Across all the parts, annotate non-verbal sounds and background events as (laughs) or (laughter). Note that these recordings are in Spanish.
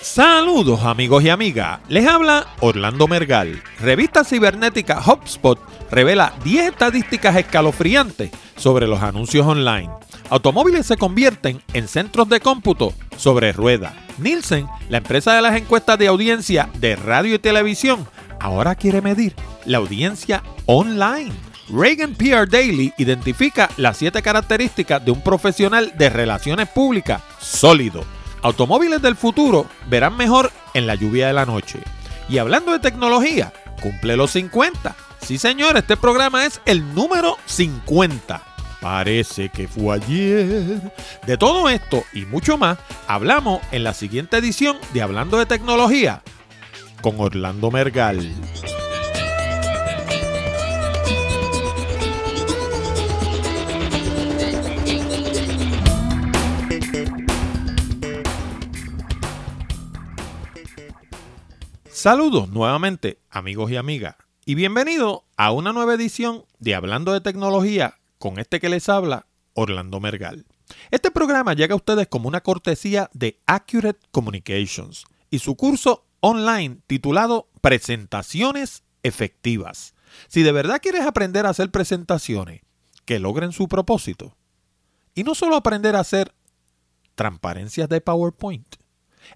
Saludos amigos y amigas, les habla Orlando Mergal. Revista cibernética HubSpot revela 10 estadísticas escalofriantes sobre los anuncios online. Automóviles se convierten en centros de cómputo sobre ruedas. Nielsen, la empresa de las encuestas de audiencia de radio y televisión, ahora quiere medir la audiencia online. Reagan PR Daily identifica las 7 características de un profesional de relaciones públicas sólido. Automóviles del futuro verán mejor en la lluvia de la noche. Y hablando de tecnología, cumple los 50. Sí, señor, este programa es el número 50. Parece que fue ayer. De todo esto y mucho más, hablamos en la siguiente edición de Hablando de Tecnología con Orlando Mergal. Saludos nuevamente amigos y amigas y bienvenido a una nueva edición de Hablando de Tecnología con este que les habla Orlando Mergal. Este programa llega a ustedes como una cortesía de Accurate Communications y su curso online titulado Presentaciones Efectivas. Si de verdad quieres aprender a hacer presentaciones que logren su propósito y no solo aprender a hacer transparencias de PowerPoint,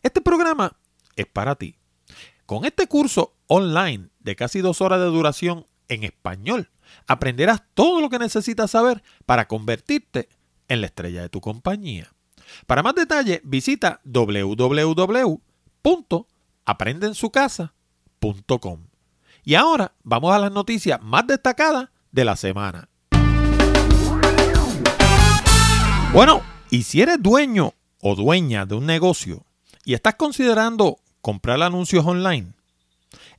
este programa es para ti. Con este curso online de casi dos horas de duración en español, aprenderás todo lo que necesitas saber para convertirte en la estrella de tu compañía. Para más detalles, visita www.aprendensucasa.com. Y ahora vamos a las noticias más destacadas de la semana. Bueno, y si eres dueño o dueña de un negocio y estás considerando comprar anuncios online?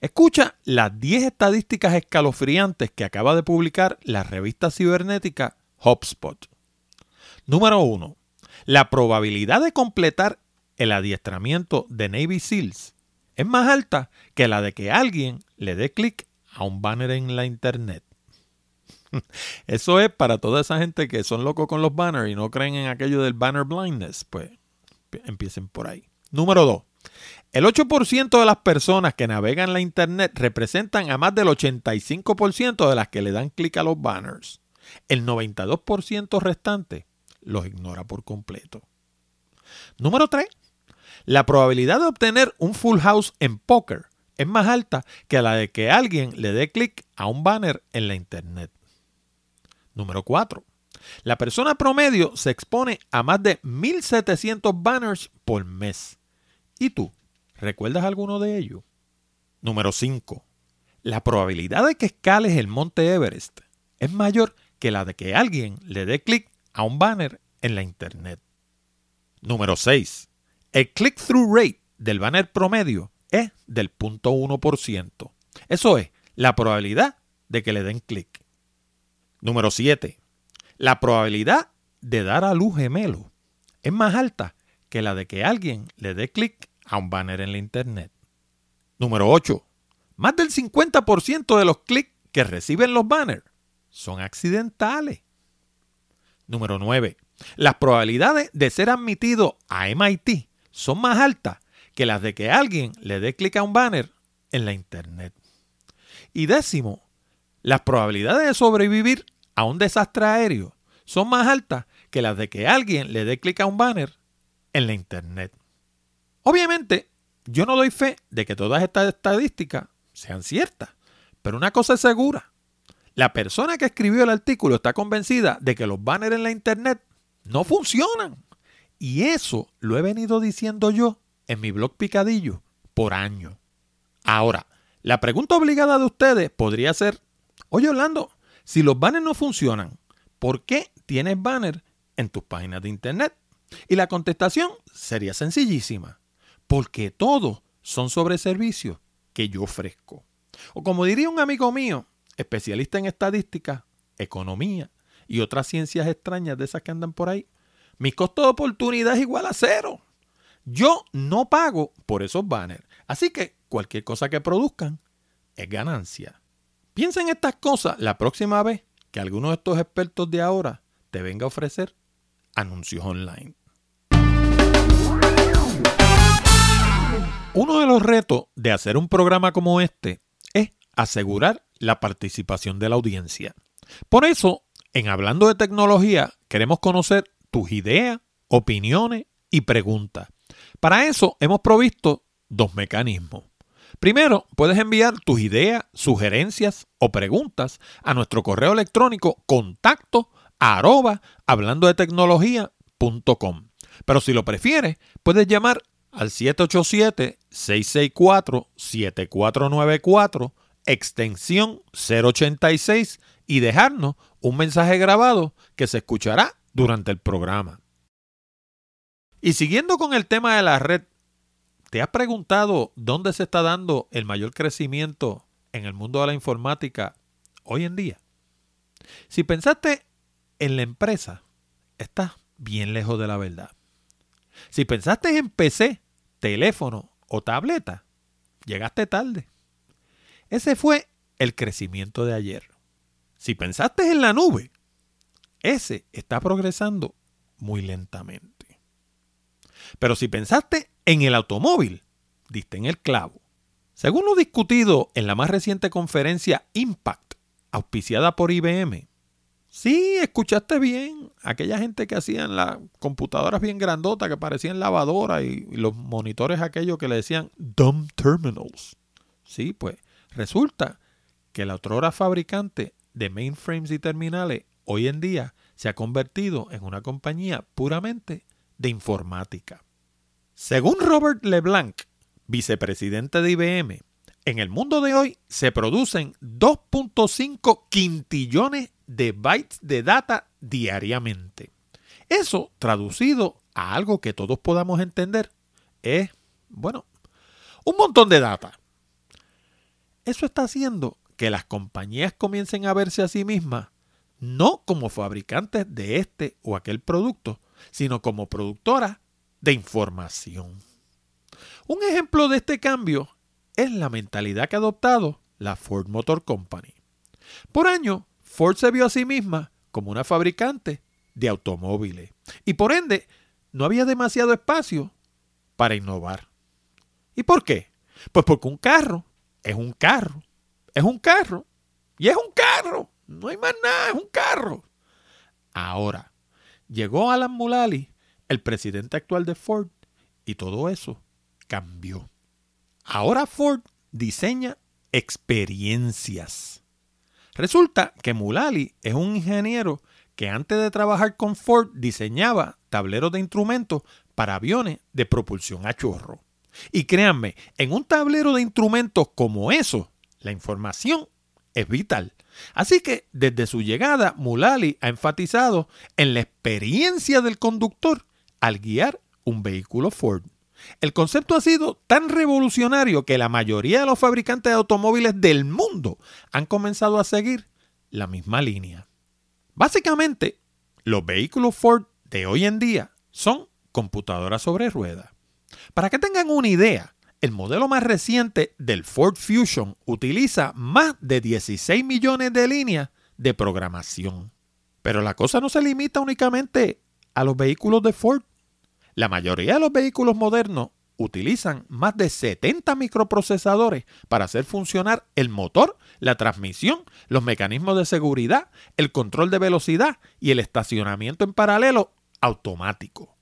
Escucha las 10 estadísticas escalofriantes que acaba de publicar la revista cibernética HubSpot. Número 1. La probabilidad de completar el adiestramiento de Navy SEALs es más alta que la de que alguien le dé clic a un banner en la internet. (laughs) Eso es para toda esa gente que son locos con los banners y no creen en aquello del banner blindness. Pues empiecen por ahí. Número 2. El 8% de las personas que navegan la Internet representan a más del 85% de las que le dan clic a los banners. El 92% restante los ignora por completo. Número 3. La probabilidad de obtener un full house en póker es más alta que la de que alguien le dé clic a un banner en la Internet. Número 4. La persona promedio se expone a más de 1.700 banners por mes. ¿Y tú? ¿Recuerdas alguno de ellos? Número 5. La probabilidad de que escales el monte Everest es mayor que la de que alguien le dé clic a un banner en la internet. Número 6. El click-through rate del banner promedio es del 0.1%. Eso es la probabilidad de que le den clic. Número 7. La probabilidad de dar a luz gemelo es más alta que la de que alguien le dé clic a un banner en la internet. Número 8. Más del 50% de los clics que reciben los banners son accidentales. Número 9. Las probabilidades de ser admitido a MIT son más altas que las de que alguien le dé clic a un banner en la internet. Y décimo, las probabilidades de sobrevivir a un desastre aéreo son más altas que las de que alguien le dé clic a un banner en la Internet. Obviamente, yo no doy fe de que todas estas estadísticas sean ciertas, pero una cosa es segura. La persona que escribió el artículo está convencida de que los banners en la Internet no funcionan. Y eso lo he venido diciendo yo en mi blog Picadillo por años. Ahora, la pregunta obligada de ustedes podría ser, oye Orlando, si los banners no funcionan, ¿por qué tienes banners en tus páginas de Internet? Y la contestación sería sencillísima, porque todos son sobre servicios que yo ofrezco. O como diría un amigo mío, especialista en estadística, economía y otras ciencias extrañas de esas que andan por ahí, mi costo de oportunidad es igual a cero. Yo no pago por esos banners. Así que cualquier cosa que produzcan es ganancia. Piensa en estas cosas la próxima vez que alguno de estos expertos de ahora te venga a ofrecer anuncios online. Los retos de hacer un programa como este es asegurar la participación de la audiencia. Por eso, en Hablando de Tecnología, queremos conocer tus ideas, opiniones y preguntas. Para eso hemos provisto dos mecanismos. Primero, puedes enviar tus ideas, sugerencias o preguntas a nuestro correo electrónico contacto hablando de tecnología.com. Pero si lo prefieres, puedes llamar al 787-664-7494, extensión 086 y dejarnos un mensaje grabado que se escuchará durante el programa. Y siguiendo con el tema de la red, ¿te has preguntado dónde se está dando el mayor crecimiento en el mundo de la informática hoy en día? Si pensaste en la empresa, estás bien lejos de la verdad. Si pensaste en PC, teléfono o tableta, llegaste tarde. Ese fue el crecimiento de ayer. Si pensaste en la nube, ese está progresando muy lentamente. Pero si pensaste en el automóvil, diste en el clavo. Según lo discutido en la más reciente conferencia Impact, auspiciada por IBM, Sí, escuchaste bien. Aquella gente que hacían las computadoras bien grandotas que parecían lavadoras y, los monitores aquellos que le decían dumb terminals. Sí, pues resulta que la otrora fabricante de mainframes y terminales hoy en día se ha convertido en una compañía puramente de informática. Según Robert LeBlanc, vicepresidente de IBM, en el mundo de hoy se producen 2.5 quintillones de bytes de data diariamente. Eso, traducido a algo que todos podamos entender, es, bueno, un montón de data. Eso está haciendo que las compañías comiencen a verse a sí mismas no como fabricantes de este o aquel producto, sino como productoras de información. Un ejemplo de este cambio es la mentalidad que ha adoptado la Ford Motor Company. Por año, Ford se vio a sí misma como una fabricante de automóviles y por ende no había demasiado espacio para innovar. ¿Y por qué? Pues porque un carro es un carro, es un carro y es un carro, no hay más nada, es un carro. Ahora, llegó Alan Mulally, el presidente actual de Ford, y todo eso cambió. Ahora Ford diseña experiencias. Resulta que Mulally es un ingeniero que antes de trabajar con Ford diseñaba tableros de instrumentos para aviones de propulsión a chorro. Y créanme, en un tablero de instrumentos como eso, la información es vital. Así que desde su llegada, Mulally ha enfatizado en la experiencia del conductor al guiar un vehículo Ford. El concepto ha sido tan revolucionario que la mayoría de los fabricantes de automóviles del mundo han comenzado a seguir la misma línea. Básicamente, los vehículos Ford de hoy en día son computadoras sobre ruedas. Para que tengan una idea, el modelo más reciente del Ford Fusion utiliza más de 16 millones de líneas de programación. Pero la cosa no se limita únicamente a los vehículos de Ford. La mayoría de los vehículos modernos utilizan más de 70 microprocesadores para hacer funcionar el motor, la transmisión, los mecanismos de seguridad, el control de velocidad y el estacionamiento en paralelo automático.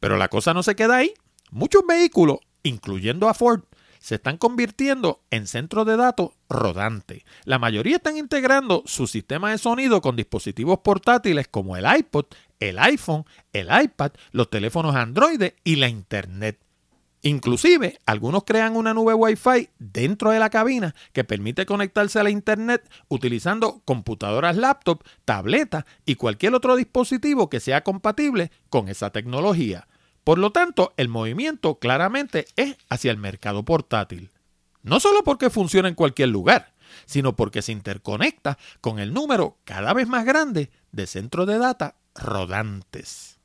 Pero la cosa no se queda ahí. Muchos vehículos, incluyendo a Ford, se están convirtiendo en centros de datos rodantes. La mayoría están integrando su sistema de sonido con dispositivos portátiles como el iPod, el iPhone, el iPad, los teléfonos Android y la Internet. Inclusive, algunos crean una nube Wi-Fi dentro de la cabina que permite conectarse a la Internet utilizando computadoras laptop, tabletas y cualquier otro dispositivo que sea compatible con esa tecnología. Por lo tanto, el movimiento claramente es hacia el mercado portátil. No solo porque funciona en cualquier lugar, sino porque se interconecta con el número cada vez más grande de centros de data rodantes.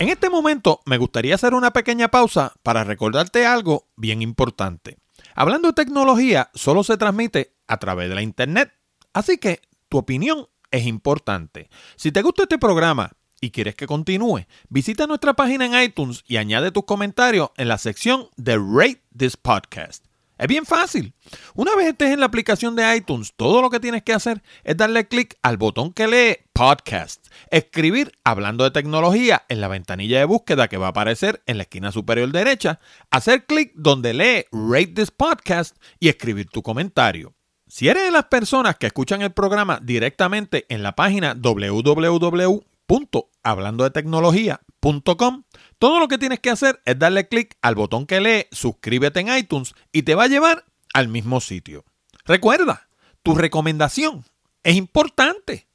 En este momento me gustaría hacer una pequeña pausa para recordarte algo bien importante. Hablando de tecnología, solo se transmite a través de la Internet, así que tu opinión es importante. Si te gusta este programa y quieres que continúe, visita nuestra página en iTunes y añade tus comentarios en la sección de Rate This Podcast. Es bien fácil. Una vez estés en la aplicación de iTunes, todo lo que tienes que hacer es darle clic al botón que lee Podcast, escribir hablando de tecnología en la ventanilla de búsqueda que va a aparecer en la esquina superior derecha, hacer clic donde lee Rate This Podcast y escribir tu comentario. Si eres de las personas que escuchan el programa directamente en la página www.hablandodetecnología.com, todo lo que tienes que hacer es darle clic al botón que lee suscríbete en iTunes y te va a llevar al mismo sitio. Recuerda, tu recomendación es importante.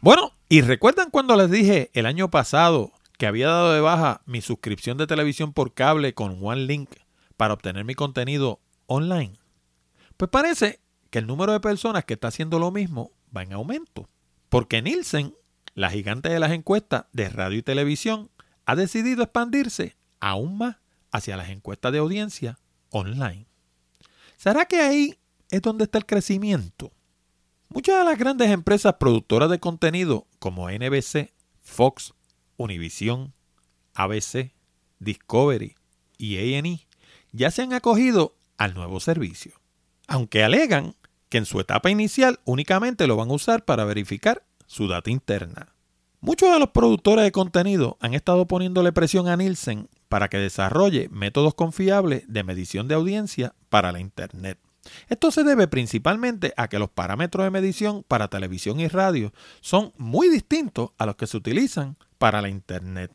Bueno, y recuerdan cuando les dije el año pasado que había dado de baja mi suscripción de televisión por cable con OneLink para obtener mi contenido online. Pues parece que el número de personas que está haciendo lo mismo va en aumento. Porque Nielsen, la gigante de las encuestas de radio y televisión, ha decidido expandirse aún más hacia las encuestas de audiencia online. ¿Será que ahí es donde está el crecimiento? Muchas de las grandes empresas productoras de contenido como NBC, Fox, Univision, ABC, Discovery y A&E ya se han acogido al nuevo servicio, aunque alegan que en su etapa inicial únicamente lo van a usar para verificar su data interna. Muchos de los productores de contenido han estado poniéndole presión a Nielsen para que desarrolle métodos confiables de medición de audiencia para la Internet. Esto se debe principalmente a que los parámetros de medición para televisión y radio son muy distintos a los que se utilizan para la Internet.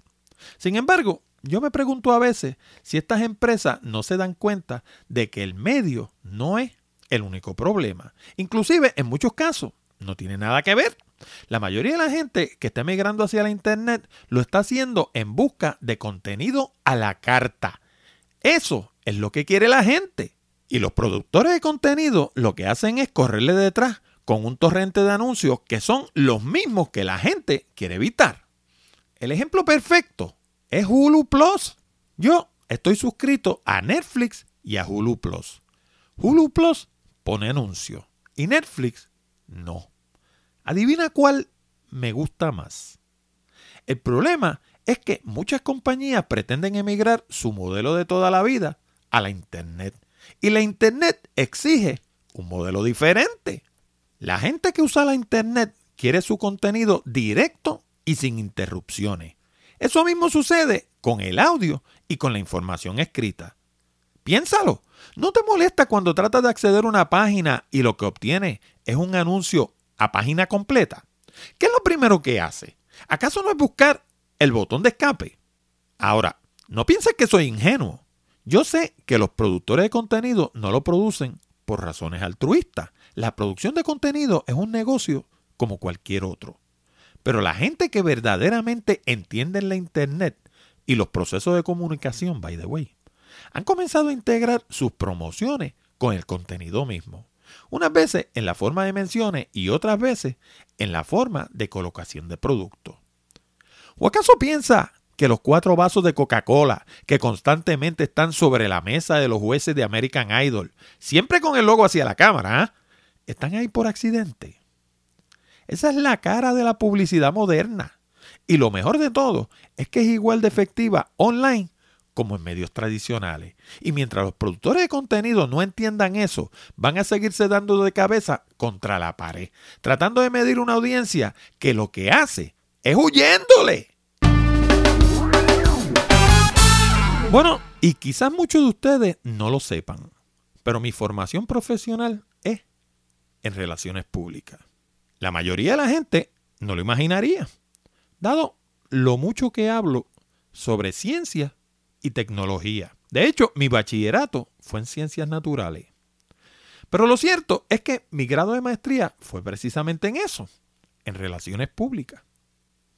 Sin embargo, yo me pregunto a veces si estas empresas no se dan cuenta de que el medio no es el único problema. Inclusive, en muchos casos, no tiene nada que ver. La mayoría de la gente que está migrando hacia la Internet lo está haciendo en busca de contenido a la carta. Eso es lo que quiere la gente. Y los productores de contenido lo que hacen es correrle detrás con un torrente de anuncios que son los mismos que la gente quiere evitar. El ejemplo perfecto es Hulu Plus. Yo estoy suscrito a Netflix y a Hulu Plus. Hulu Plus pone anuncios y Netflix no. Adivina cuál me gusta más. El problema es que muchas compañías pretenden emigrar su modelo de toda la vida a la Internet. Y la Internet exige un modelo diferente. La gente que usa la Internet quiere su contenido directo y sin interrupciones. Eso mismo sucede con el audio y con la información escrita. Piénsalo. ¿No te molesta cuando tratas de acceder a una página y lo que obtienes es un anuncio a página completa, ¿qué es lo primero que hace? ¿Acaso no es buscar el botón de escape? Ahora, no pienses que soy ingenuo. Yo sé que los productores de contenido no lo producen por razones altruistas. La producción de contenido es un negocio como cualquier otro. Pero la gente que verdaderamente entiende la Internet y los procesos de comunicación, by the way, han comenzado a integrar sus promociones con el contenido mismo unas veces en la forma de menciones y otras veces en la forma de colocación de producto. ¿O acaso piensa que los cuatro vasos de Coca-Cola que constantemente están sobre la mesa de los jueces de American Idol, siempre con el logo hacia la cámara, ¿ah? están ahí por accidente? Esa es la cara de la publicidad moderna. Y lo mejor de todo es que es igual de efectiva online como en medios tradicionales. Y mientras los productores de contenido no entiendan eso, van a seguirse dando de cabeza contra la pared, tratando de medir una audiencia que lo que hace es huyéndole. Bueno, y quizás muchos de ustedes no lo sepan, pero mi formación profesional es en relaciones públicas. La mayoría de la gente no lo imaginaría, dado lo mucho que hablo sobre ciencia y tecnología. De hecho, mi bachillerato fue en ciencias naturales. Pero lo cierto es que mi grado de maestría fue precisamente en eso, en relaciones públicas.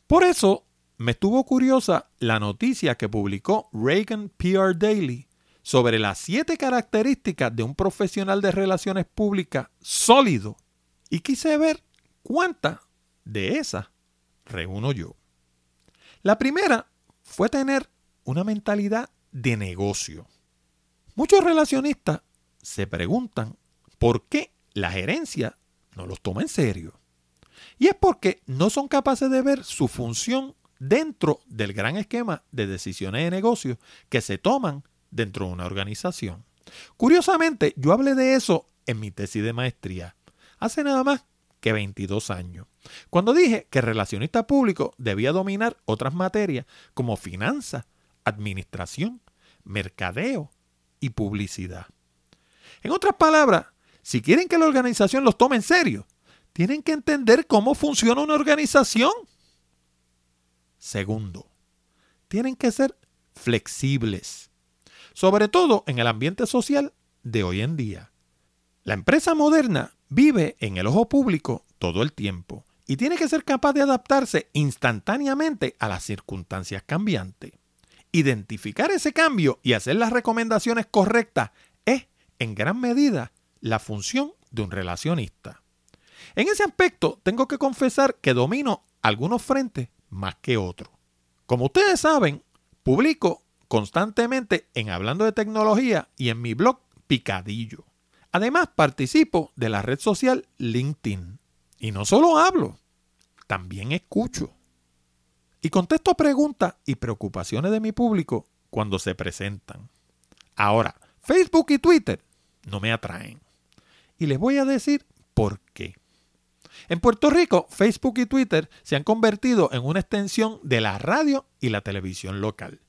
Por eso me estuvo curiosa la noticia que publicó Reagan PR Daily sobre las siete características de un profesional de relaciones públicas sólido y quise ver cuántas de esas reúno yo. La primera fue tener una mentalidad de negocio. Muchos relacionistas se preguntan por qué la gerencia no los toma en serio. Y es porque no son capaces de ver su función dentro del gran esquema de decisiones de negocios que se toman dentro de una organización. Curiosamente, yo hablé de eso en mi tesis de maestría, hace nada más que 22 años, cuando dije que el relacionista público debía dominar otras materias como finanzas, administración, mercadeo y publicidad. En otras palabras, si quieren que la organización los tome en serio, tienen que entender cómo funciona una organización. Segundo, tienen que ser flexibles, sobre todo en el ambiente social de hoy en día. La empresa moderna vive en el ojo público todo el tiempo y tiene que ser capaz de adaptarse instantáneamente a las circunstancias cambiantes. Identificar ese cambio y hacer las recomendaciones correctas es, en gran medida, la función de un relacionista. En ese aspecto, tengo que confesar que domino algunos frentes más que otros. Como ustedes saben, publico constantemente en Hablando de Tecnología y en mi blog Picadillo. Además, participo de la red social LinkedIn. Y no solo hablo, también escucho. Y contesto preguntas y preocupaciones de mi público cuando se presentan. Ahora, Facebook y Twitter no me atraen. Y les voy a decir por qué. En Puerto Rico, Facebook y Twitter se han convertido en una extensión de la radio y la televisión local.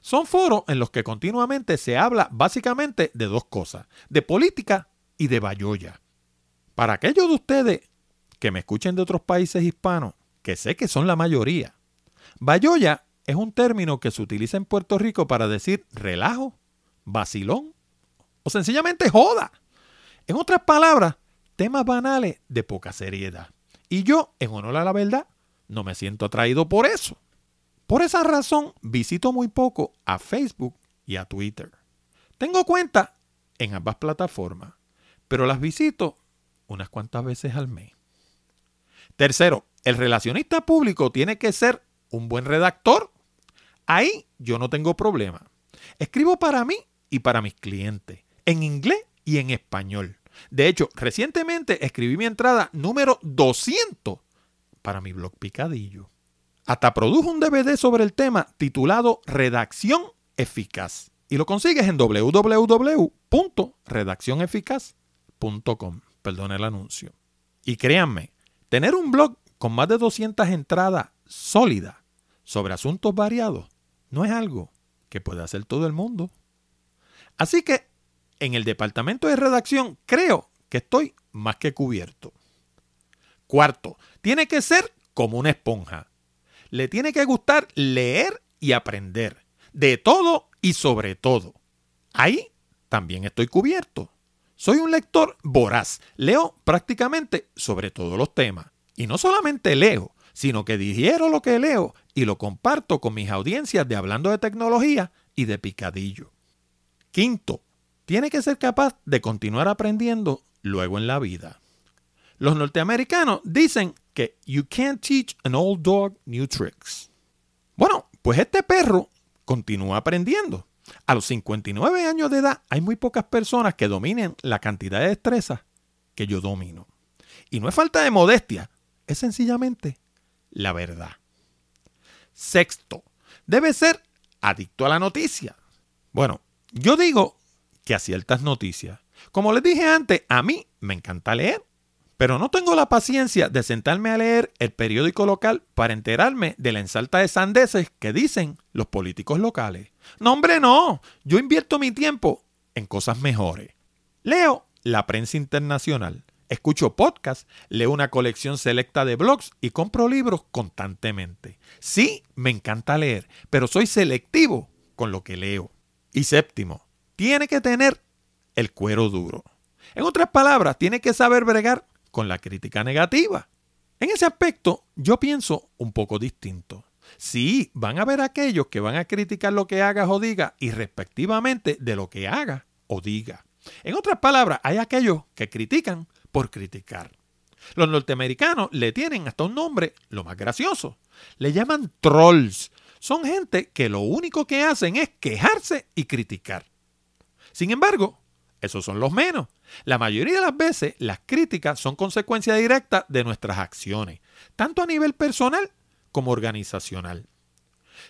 Son foros en los que continuamente se habla básicamente de dos cosas, de política y de bayoya. Para aquellos de ustedes que me escuchen de otros países hispanos, que sé que son la mayoría, bayoya es un término que se utiliza en Puerto Rico para decir relajo, vacilón o sencillamente joda. En otras palabras, temas banales de poca seriedad. Y yo, en honor a la verdad, no me siento atraído por eso. Por esa razón, visito muy poco a Facebook y a Twitter. Tengo cuenta en ambas plataformas, pero las visito unas cuantas veces al mes. Tercero, el relacionista público tiene que ser un buen redactor. Ahí yo no tengo problema. Escribo para mí y para mis clientes, en inglés y en español. De hecho, recientemente escribí mi entrada número 200 para mi blog Picadillo. Hasta produjo un DVD sobre el tema titulado Redacción Eficaz. Y lo consigues en www.redaccioneficaz.com. Perdón el anuncio. Y créanme, tener un blog con más de 200 entradas sólidas sobre asuntos variados no es algo que pueda hacer todo el mundo. Así que en el departamento de redacción creo que estoy más que cubierto. Cuarto, tiene que ser como una esponja. Le tiene que gustar leer y aprender. De todo y sobre todo. Ahí también estoy cubierto. Soy un lector voraz. Leo prácticamente sobre todos los temas. Y no solamente leo, sino que digiero lo que leo y lo comparto con mis audiencias de Hablando de Tecnología y de Picadillo. Quinto, tiene que ser capaz de continuar aprendiendo luego en la vida. Los norteamericanos dicen que you can't teach an old dog new tricks. Bueno, pues este perro continúa aprendiendo. A los 59 años de edad hay muy pocas personas que dominen la cantidad de destrezas que yo domino. Y no es falta de modestia, es sencillamente la verdad. Sexto, debe ser adicto a la noticia. Bueno, yo digo que a ciertas noticias. Como les dije antes, a mí me encanta leer, pero no tengo la paciencia de sentarme a leer el periódico local para enterarme de la ensalta de sandeces que dicen los políticos locales. No, hombre, no. Yo invierto mi tiempo en cosas mejores. Leo la prensa internacional, escucho podcasts, leo una colección selecta de blogs y compro libros constantemente. Sí, me encanta leer, pero soy selectivo con lo que leo. Y séptimo, tiene que tener el cuero duro. En otras palabras, tiene que saber bregar con la crítica negativa. En ese aspecto, yo pienso un poco distinto. Sí, van a haber aquellos que van a criticar lo que hagas o diga y respectivamente de lo que haga o diga. En otras palabras, hay aquellos que critican por criticar. Los norteamericanos le tienen hasta un nombre, lo más gracioso. Le llaman trolls. Son gente que lo único que hacen es quejarse y criticar. Sin embargo, esos son los menos. La mayoría de las veces las críticas son consecuencia directa de nuestras acciones, tanto a nivel personal como organizacional.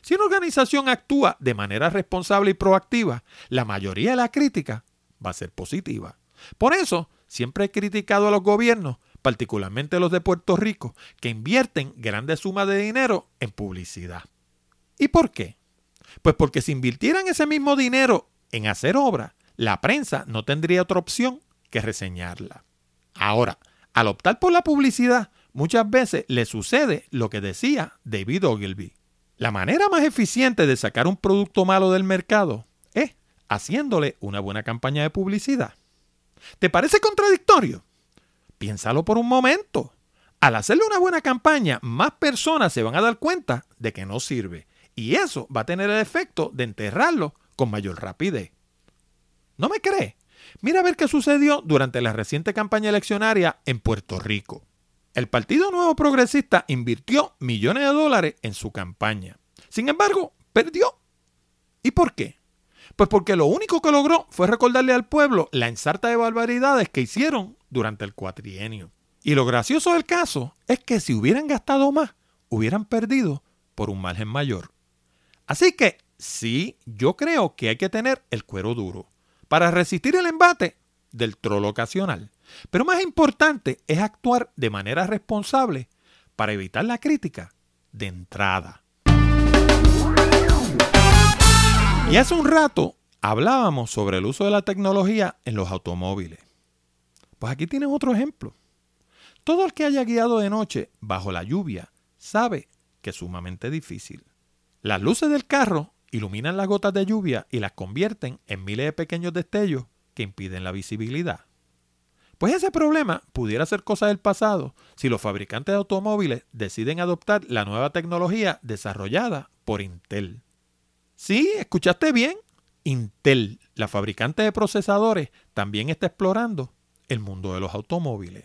Si una organización actúa de manera responsable y proactiva, la mayoría de la crítica va a ser positiva. Por eso, siempre he criticado a los gobiernos, particularmente los de Puerto Rico, que invierten grandes sumas de dinero en publicidad. ¿Y por qué? Pues porque si invirtieran ese mismo dinero en hacer obra, la prensa no tendría otra opción que reseñarla. Ahora, al optar por la publicidad, muchas veces le sucede lo que decía David Ogilvy. La manera más eficiente de sacar un producto malo del mercado es haciéndole una buena campaña de publicidad. ¿Te parece contradictorio? Piénsalo por un momento. Al hacerle una buena campaña, más personas se van a dar cuenta de que no sirve. Y eso va a tener el efecto de enterrarlo con mayor rapidez. ¿No me cree? Mira a ver qué sucedió durante la reciente campaña eleccionaria en Puerto Rico. El Partido Nuevo Progresista invirtió millones de dólares en su campaña. Sin embargo, perdió. ¿Y por qué? Pues porque lo único que logró fue recordarle al pueblo la ensarta de barbaridades que hicieron durante el cuatrienio. Y lo gracioso del caso es que si hubieran gastado más, hubieran perdido por un margen mayor. Así que sí, yo creo que hay que tener el cuero duro para resistir el embate del trolo ocasional. Pero más importante es actuar de manera responsable para evitar la crítica de entrada. Y hace un rato hablábamos sobre el uso de la tecnología en los automóviles. Pues aquí tienes otro ejemplo. Todo el que haya guiado de noche bajo la lluvia sabe que es sumamente difícil. Las luces del carro iluminan las gotas de lluvia y las convierten en miles de pequeños destellos que impiden la visibilidad. Pues ese problema pudiera ser cosa del pasado si los fabricantes de automóviles deciden adoptar la nueva tecnología desarrollada por Intel. Sí, escuchaste bien. Intel, la fabricante de procesadores, también está explorando el mundo de los automóviles.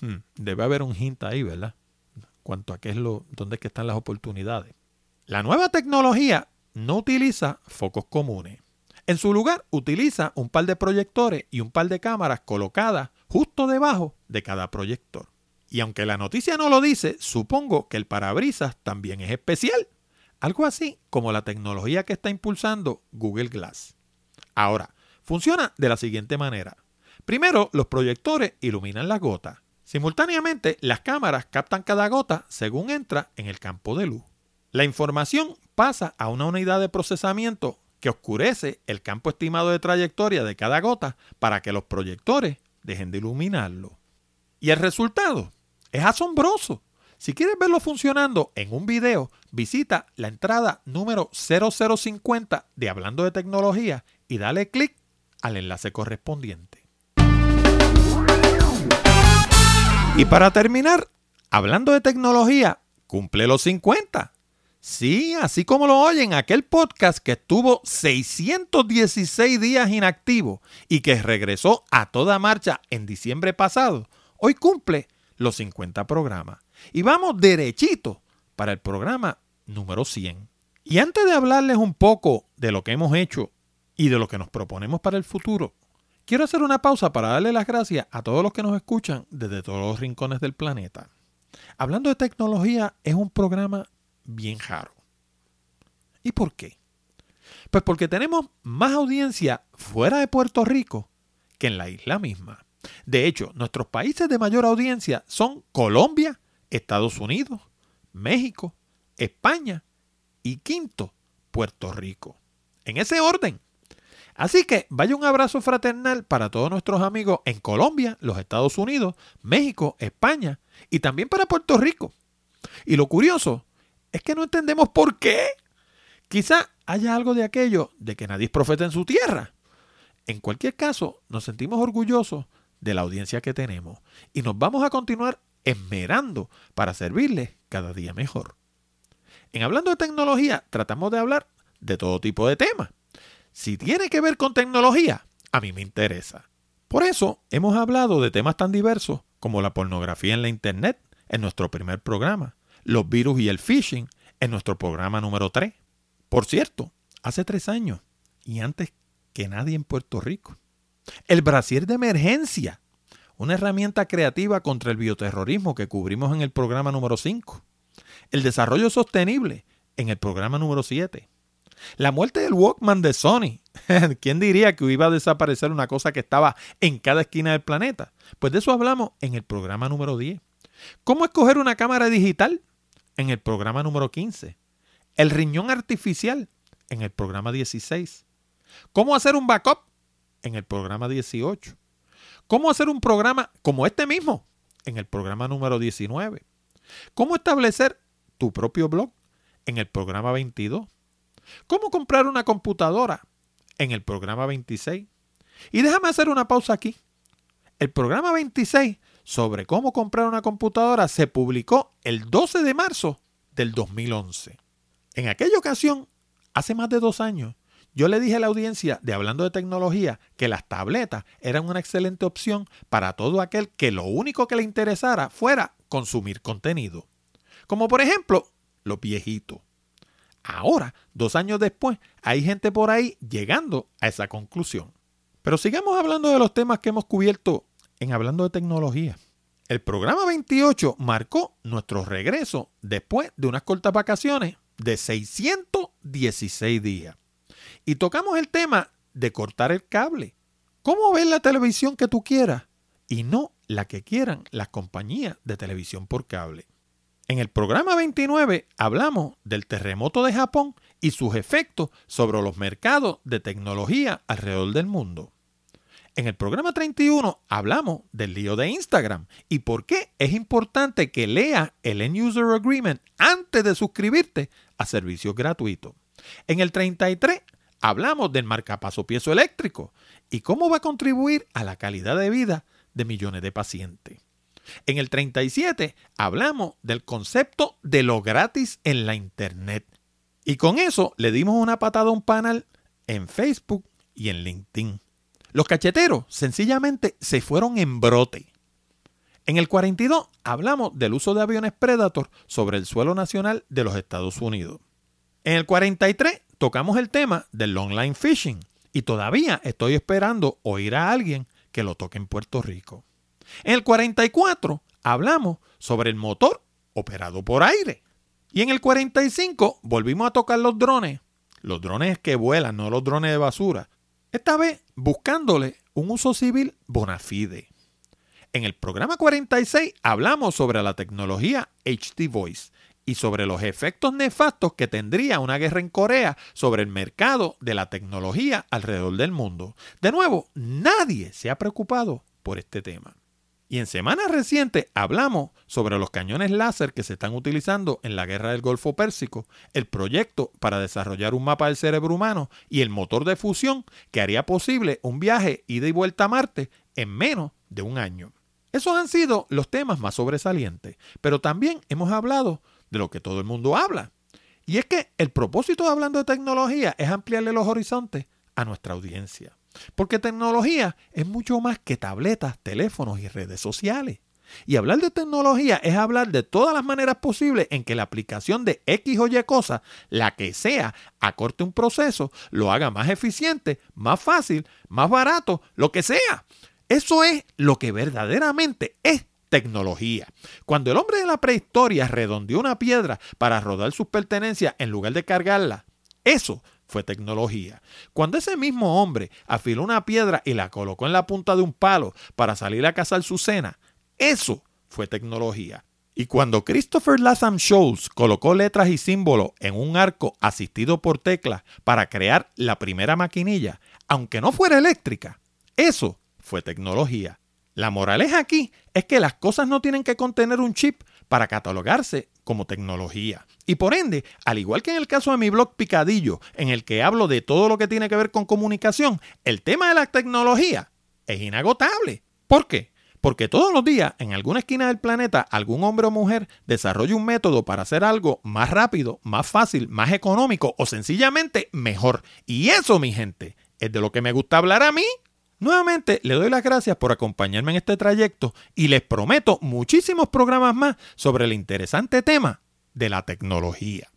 Hmm, debe haber un hint ahí, ¿verdad? Cuanto a qué es lo, dónde es que están las oportunidades. La nueva tecnología no utiliza focos comunes. En su lugar, utiliza un par de proyectores y un par de cámaras colocadas justo debajo de cada proyector. Y aunque la noticia no lo dice, supongo que el parabrisas también es especial. Algo así como la tecnología que está impulsando Google Glass. Ahora, funciona de la siguiente manera. Primero, los proyectores iluminan la gota. Simultáneamente, las cámaras captan cada gota según entra en el campo de luz. La información pasa a una unidad de procesamiento que oscurece el campo estimado de trayectoria de cada gota para que los proyectores dejen de iluminarlo. Y el resultado es asombroso. Si quieres verlo funcionando en un video, visita la entrada número 0050 de Hablando de Tecnología y dale clic al enlace correspondiente. Y para terminar, hablando de tecnología, cumple los 50. Sí, así como lo oyen, aquel podcast que estuvo 616 días inactivo y que regresó a toda marcha en diciembre pasado, hoy cumple los 50 programas. Y vamos derechito para el programa número 100. Y antes de hablarles un poco de lo que hemos hecho y de lo que nos proponemos para el futuro, quiero hacer una pausa para darle las gracias a todos los que nos escuchan desde todos los rincones del planeta. Hablando de tecnología, es un programa bien raro. ¿Y por qué? Pues porque tenemos más audiencia fuera de Puerto Rico que en la isla misma. De hecho, nuestros países de mayor audiencia son Colombia, Estados Unidos, México, España y quinto, Puerto Rico. En ese orden. Así que vaya un abrazo fraternal para todos nuestros amigos en Colombia, los Estados Unidos, México, España y también para Puerto Rico. Y lo curioso es que no entendemos por qué. Quizá haya algo de aquello de que nadie es profeta en su tierra. En cualquier caso, nos sentimos orgullosos de la audiencia que tenemos y nos vamos a continuar esmerando para servirles cada día mejor. En hablando de tecnología, tratamos de hablar de todo tipo de temas. Si tiene que ver con tecnología, a mí me interesa. Por eso hemos hablado de temas tan diversos como la pornografía en la Internet en nuestro primer programa, los virus y el phishing en nuestro programa número 3. Por cierto, hace tres años y antes que nadie en Puerto Rico. El brasier de emergencia, una herramienta creativa contra el bioterrorismo que cubrimos en el programa número 5. El desarrollo sostenible, en el programa número 7. La muerte del Walkman de Sony. (laughs) ¿Quién diría que iba a desaparecer una cosa que estaba en cada esquina del planeta? Pues de eso hablamos en el programa número 10. ¿Cómo escoger una cámara digital? En el programa número 15. El riñón artificial en el programa 16. ¿Cómo hacer un backup? En el programa 18. ¿Cómo hacer un programa como este mismo? En el programa número 19. ¿Cómo establecer tu propio blog? En el programa 22. ¿Cómo comprar una computadora? En el programa 26. Y déjame hacer una pausa aquí. El programa 26 sobre cómo comprar una computadora se publicó el 12 de marzo del 2011. En aquella ocasión, hace más de dos años, yo le dije a la audiencia de Hablando de Tecnología que las tabletas eran una excelente opción para todo aquel que lo único que le interesara fuera consumir contenido. Como por ejemplo, los viejitos. Ahora, dos años después, hay gente por ahí llegando a esa conclusión. Pero sigamos hablando de los temas que hemos cubierto en Hablando de Tecnología. El programa 28 marcó nuestro regreso después de unas cortas vacaciones de 616 días. Y tocamos el tema de cortar el cable. ¿Cómo ver la televisión que tú quieras? Y no la que quieran las compañías de televisión por cable. En el programa 29 hablamos del terremoto de Japón y sus efectos sobre los mercados de tecnología alrededor del mundo. En el programa 31 hablamos del lío de Instagram y por qué es importante que leas el End User Agreement antes de suscribirte a servicios gratuitos. En el 33 hablamos del marcapaso piezo eléctrico y cómo va a contribuir a la calidad de vida de millones de pacientes. En el 37 hablamos del concepto de lo gratis en la Internet. Y con eso le dimos una patada a un panel en Facebook y en LinkedIn. Los cacheteros sencillamente se fueron en brote. En el 42 hablamos del uso de aviones Predator sobre el suelo nacional de los Estados Unidos. En el 43 tocamos el tema del online fishing y todavía estoy esperando oír a alguien que lo toque en Puerto Rico. En el 44 hablamos sobre el motor operado por aire. Y en el 45 volvimos a tocar los drones, los drones que vuelan, no los drones de basura, esta vez buscándole un uso civil bona fide. En el programa 46 hablamos sobre la tecnología HD Voice y sobre los efectos nefastos que tendría una guerra en Corea sobre el mercado de la tecnología alrededor del mundo. De nuevo, nadie se ha preocupado por este tema. Y en semanas recientes hablamos sobre los cañones láser que se están utilizando en la guerra del Golfo Pérsico, el proyecto para desarrollar un mapa del cerebro humano y el motor de fusión que haría posible un viaje ida y vuelta a Marte en menos de un año. Esos han sido los temas más sobresalientes, pero también hemos hablado de lo que todo el mundo habla. Y es que el propósito de hablando de tecnología es ampliarle los horizontes a nuestra audiencia. Porque tecnología es mucho más que tabletas, teléfonos y redes sociales. Y hablar de tecnología es hablar de todas las maneras posibles en que la aplicación de X o Y cosa, la que sea, acorte un proceso, lo haga más eficiente, más fácil, más barato, lo que sea. Eso es lo que verdaderamente es tecnología. Cuando el hombre de la prehistoria redondeó una piedra para rodar sus pertenencias en lugar de cargarla, eso fue tecnología. Cuando ese mismo hombre afiló una piedra y la colocó en la punta de un palo para salir a cazar su cena, eso fue tecnología. Y cuando Christopher Latham Scholes colocó letras y símbolos en un arco asistido por teclas para crear la primera maquinilla, aunque no fuera eléctrica, eso fue tecnología. La moraleja aquí es que las cosas no tienen que contener un chip para catalogarse como tecnología. Y por ende, al igual que en el caso de mi blog Picadillo, en el que hablo de todo lo que tiene que ver con comunicación, el tema de la tecnología es inagotable. ¿Por qué? Porque todos los días, en alguna esquina del planeta, algún hombre o mujer desarrolla un método para hacer algo más rápido, más fácil, más económico o sencillamente mejor. Y eso, mi gente, es de lo que me gusta hablar a mí. Nuevamente le doy las gracias por acompañarme en este trayecto y les prometo muchísimos programas más sobre el interesante tema de la tecnología.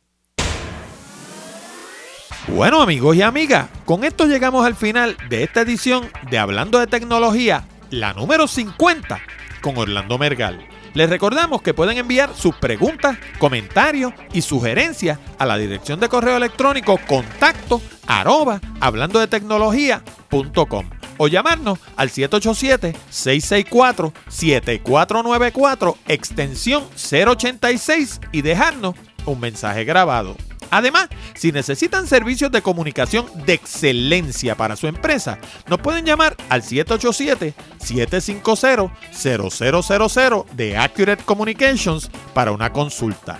Bueno amigos y amigas, con esto llegamos al final de esta edición de Hablando de Tecnología, la número 50, con Orlando Mergal. Les recordamos que pueden enviar sus preguntas, comentarios y sugerencias a la dirección de correo electrónico contacto arroba hablando de tecnología.com o llamarnos al 787-664-7494 extensión 086 y dejarnos un mensaje grabado. Además, si necesitan servicios de comunicación de excelencia para su empresa, nos pueden llamar al 787-750-0000 de Accurate Communications para una consulta.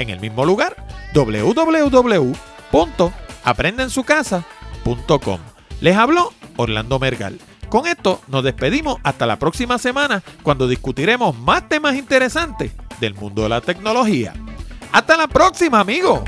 en el mismo lugar, www.aprendensucasa.com. Les habló Orlando Mergal. Con esto nos despedimos hasta la próxima semana cuando discutiremos más temas interesantes del mundo de la tecnología. Hasta la próxima, amigos.